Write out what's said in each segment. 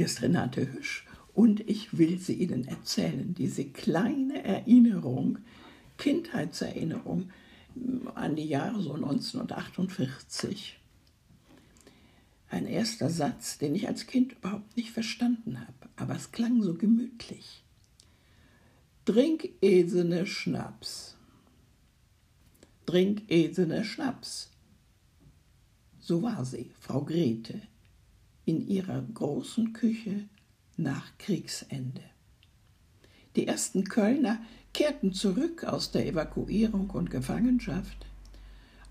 Hier ist Renate Hüsch und ich will sie Ihnen erzählen, diese kleine Erinnerung, Kindheitserinnerung an die Jahre so 1948. Ein erster Satz, den ich als Kind überhaupt nicht verstanden habe, aber es klang so gemütlich. Trink Esene Schnaps. Trink Esene Schnaps. So war sie, Frau Grete, in ihrer großen Küche nach Kriegsende. Die ersten Kölner kehrten zurück aus der Evakuierung und Gefangenschaft.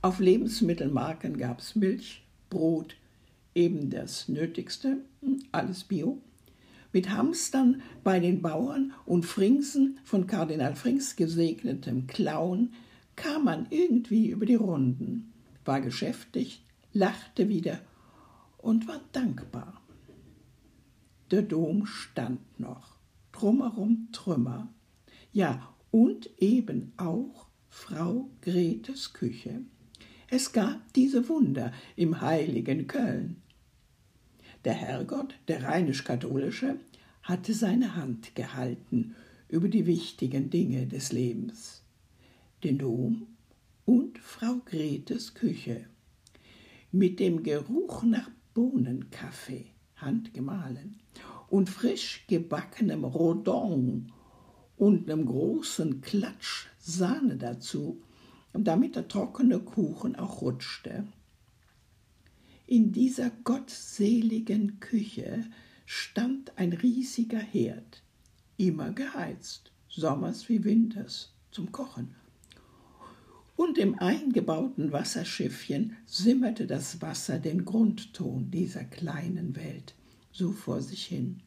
Auf Lebensmittelmarken gab es Milch, Brot, eben das Nötigste, alles Bio. Mit Hamstern bei den Bauern und Fringsen von Kardinal Frings gesegnetem Clown kam man irgendwie über die Runden, war geschäftig, lachte wieder und war dankbar. Der Dom stand noch, drumherum Trümmer. Ja, und eben auch Frau Gretes Küche. Es gab diese Wunder im heiligen Köln. Der Herrgott, der rheinisch-katholische, hatte seine Hand gehalten über die wichtigen Dinge des Lebens. Den Dom und Frau Gretes Küche. Mit dem Geruch nach Bohnenkaffee, handgemahlen, und frisch gebackenem Rodon und einem großen Klatsch Sahne dazu, damit der trockene Kuchen auch rutschte. In dieser gottseligen Küche stand ein riesiger Herd, immer geheizt, sommers wie winters, zum Kochen. Und im eingebauten Wasserschiffchen simmerte das Wasser den Grundton dieser kleinen Welt so vor sich hin.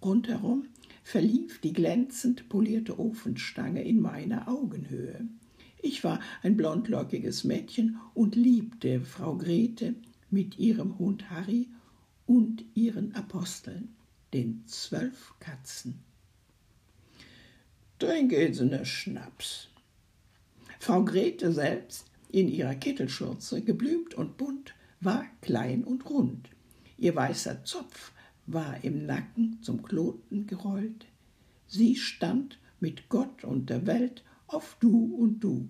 Rundherum verlief die glänzend polierte Ofenstange in meiner Augenhöhe. Ich war ein blondlockiges Mädchen und liebte Frau Grete mit ihrem Hund Harry und ihren Aposteln, den zwölf Katzen. Trinke sie ne Schnaps. Frau Grete selbst, in ihrer Kittelschürze, geblümt und bunt, war klein und rund. Ihr weißer Zopf war im Nacken zum Kloten gerollt. Sie stand mit Gott und der Welt auf Du und Du,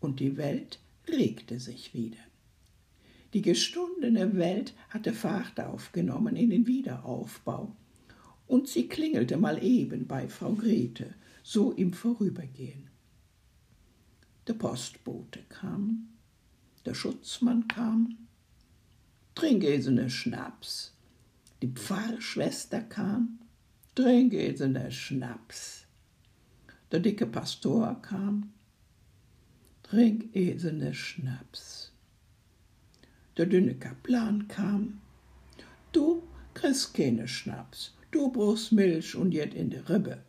und die Welt regte sich wieder. Die gestundene Welt hatte Fahrt aufgenommen in den Wiederaufbau, und sie klingelte mal eben bei Frau Grete, so im Vorübergehen. Der Postbote kam, der Schutzmann kam, trink esene Schnaps, die Pfarrschwester kam, trink esene Schnaps. Der dicke Pastor kam, trink esene Schnaps. Der dünne Kaplan kam, du kriegst keine Schnaps, du brauchst Milch und jet in der Ribbe.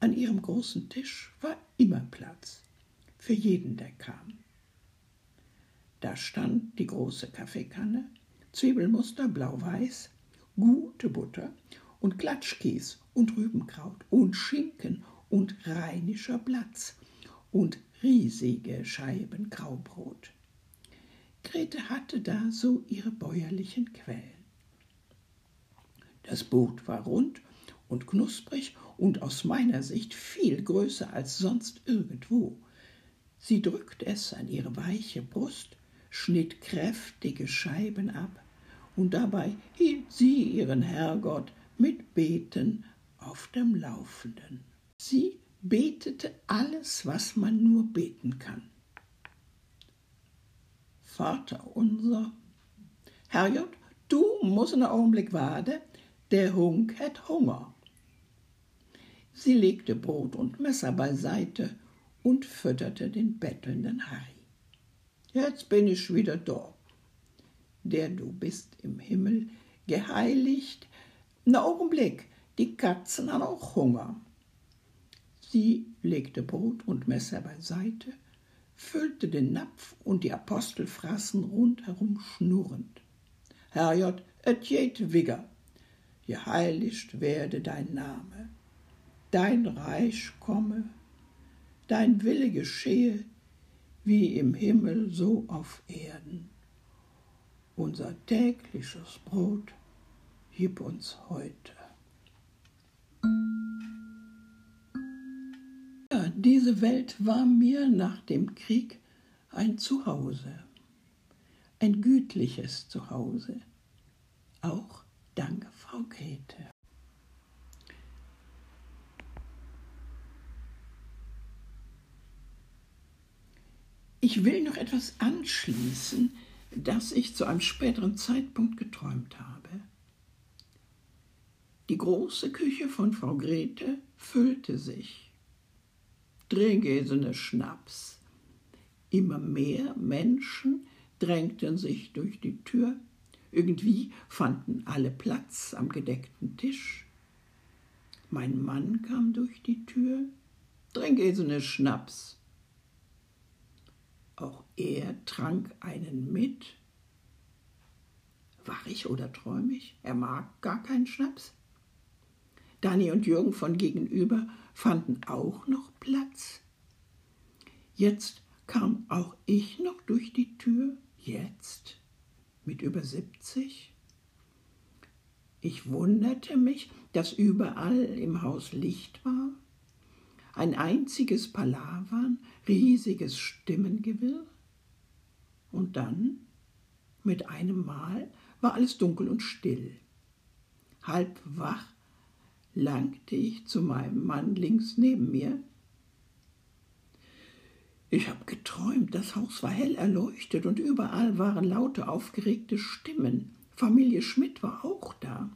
An ihrem großen Tisch war immer Platz für jeden, der kam. Da stand die große Kaffeekanne, Zwiebelmuster blau-weiß, gute Butter und Klatschkäse und Rübenkraut und Schinken und rheinischer Platz und riesige Scheiben Graubrot. Grete hatte da so ihre bäuerlichen Quellen. Das Boot war rund und knusprig und aus meiner Sicht viel größer als sonst irgendwo. Sie drückte es an ihre weiche Brust schnitt kräftige Scheiben ab, und dabei hielt sie ihren Herrgott mit Beten auf dem Laufenden. Sie betete alles, was man nur beten kann. Vater unser, Herrgott, du musst einen Augenblick warten, der Hunk hat Hunger. Sie legte Brot und Messer beiseite und fütterte den bettelnden Harry. Jetzt bin ich wieder da. Der du bist im Himmel, geheiligt. Na Augenblick, die Katzen haben auch Hunger. Sie legte Brot und Messer beiseite, füllte den Napf und die Apostel fraßen rundherum schnurrend. Herrgott, et jet wigger, geheiligt werde dein Name, dein Reich komme, dein Wille geschehe, wie im Himmel, so auf Erden. unser tägliches Brot gib uns heute. Ja, diese Welt war mir nach dem Krieg ein Zuhause, ein gütliches Zuhause, auch dank Frau Grete. Ich will noch etwas anschließen, das ich zu einem späteren Zeitpunkt geträumt habe. Die große Küche von Frau Grete füllte sich. Drehgesene Schnaps. Immer mehr Menschen drängten sich durch die Tür. Irgendwie fanden alle Platz am gedeckten Tisch. Mein Mann kam durch die Tür. Drehgesene Schnaps. Auch er trank einen mit. Wach ich oder träum ich? Er mag gar keinen Schnaps. Danny und Jürgen von gegenüber fanden auch noch Platz. Jetzt kam auch ich noch durch die Tür, jetzt mit über 70. Ich wunderte mich, dass überall im Haus Licht war ein einziges Palavern, riesiges Stimmengewirr. Und dann, mit einem Mal, war alles dunkel und still. Halb wach langte ich zu meinem Mann links neben mir. Ich habe geträumt, das Haus war hell erleuchtet und überall waren laute, aufgeregte Stimmen. Familie Schmidt war auch da.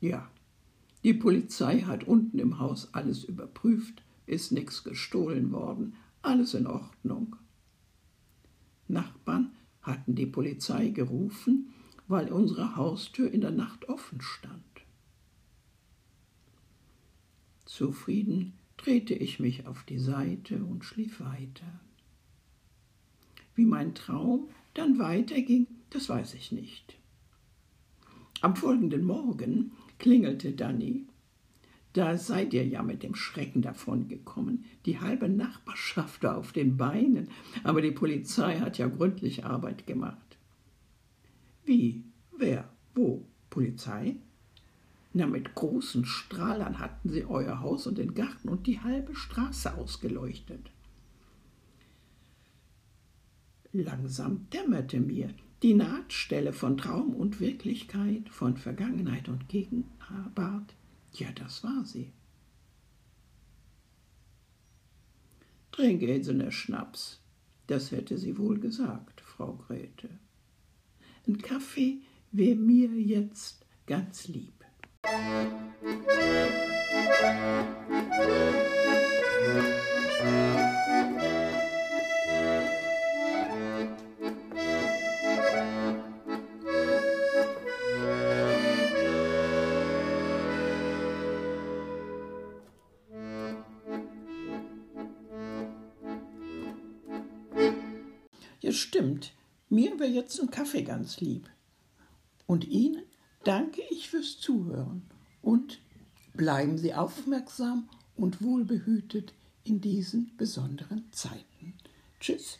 Ja, die Polizei hat unten im Haus alles überprüft, ist nichts gestohlen worden, alles in Ordnung. Nachbarn hatten die Polizei gerufen, weil unsere Haustür in der Nacht offen stand. Zufrieden drehte ich mich auf die Seite und schlief weiter. Wie mein Traum dann weiterging, das weiß ich nicht. Am folgenden Morgen klingelte Danny. Da seid ihr ja mit dem Schrecken davongekommen. Die halbe Nachbarschaft war auf den Beinen, aber die Polizei hat ja gründlich Arbeit gemacht. Wie? Wer? Wo? Polizei? Na, mit großen Strahlern hatten sie euer Haus und den Garten und die halbe Straße ausgeleuchtet. Langsam dämmerte mir, die Nahtstelle von Traum und Wirklichkeit, von Vergangenheit und Gegenwart, ja, das war sie. Trink Esene Schnaps, das hätte sie wohl gesagt, Frau Grete. Ein Kaffee wär mir jetzt ganz lieb. Ja, stimmt. Mir wäre jetzt ein Kaffee ganz lieb. Und Ihnen danke ich fürs Zuhören und bleiben Sie aufmerksam und wohlbehütet in diesen besonderen Zeiten. Tschüss.